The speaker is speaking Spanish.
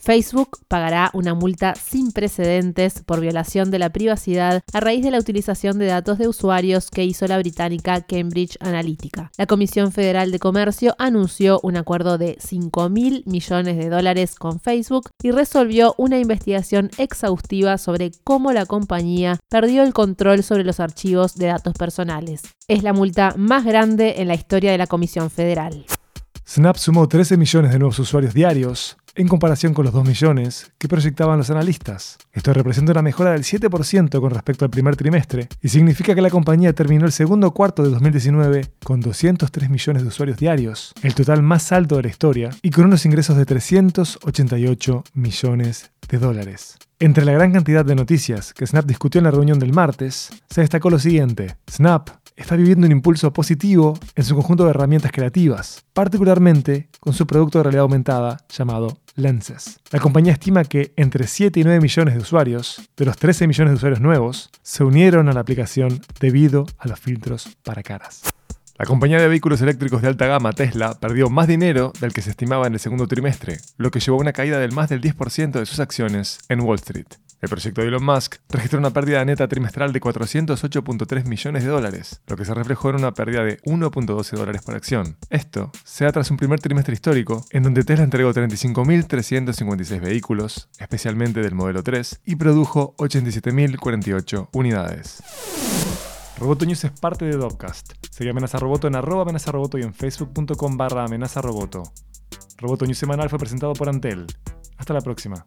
Facebook pagará una multa sin precedentes por violación de la privacidad a raíz de la utilización de datos de usuarios que hizo la británica Cambridge Analytica. La Comisión Federal de Comercio anunció un acuerdo de 5 mil millones de dólares con Facebook y resolvió una investigación exhaustiva sobre cómo la compañía perdió el control sobre los archivos de datos personales. Es la multa más grande en la historia de la Comisión Federal. Snap sumó 13 millones de nuevos usuarios diarios, en comparación con los 2 millones que proyectaban los analistas. Esto representa una mejora del 7% con respecto al primer trimestre y significa que la compañía terminó el segundo cuarto de 2019 con 203 millones de usuarios diarios, el total más alto de la historia, y con unos ingresos de 388 millones de dólares. Entre la gran cantidad de noticias que Snap discutió en la reunión del martes, se destacó lo siguiente. Snap está viviendo un impulso positivo en su conjunto de herramientas creativas, particularmente con su producto de realidad aumentada llamado Lenses. La compañía estima que entre 7 y 9 millones de usuarios, de los 13 millones de usuarios nuevos, se unieron a la aplicación debido a los filtros para caras. La compañía de vehículos eléctricos de alta gama Tesla perdió más dinero del que se estimaba en el segundo trimestre, lo que llevó a una caída del más del 10% de sus acciones en Wall Street. El proyecto de Elon Musk registró una pérdida neta trimestral de 408.3 millones de dólares, lo que se reflejó en una pérdida de 1.12 dólares por acción. Esto se da tras un primer trimestre histórico en donde Tesla entregó 35.356 vehículos, especialmente del modelo 3, y produjo 87.048 unidades. Roboto News es parte de Dopcast. Sigue Amenaza Roboto en arroba amenaza roboto y en facebook.com barra amenaza roboto. Roboto News semanal fue presentado por Antel. Hasta la próxima.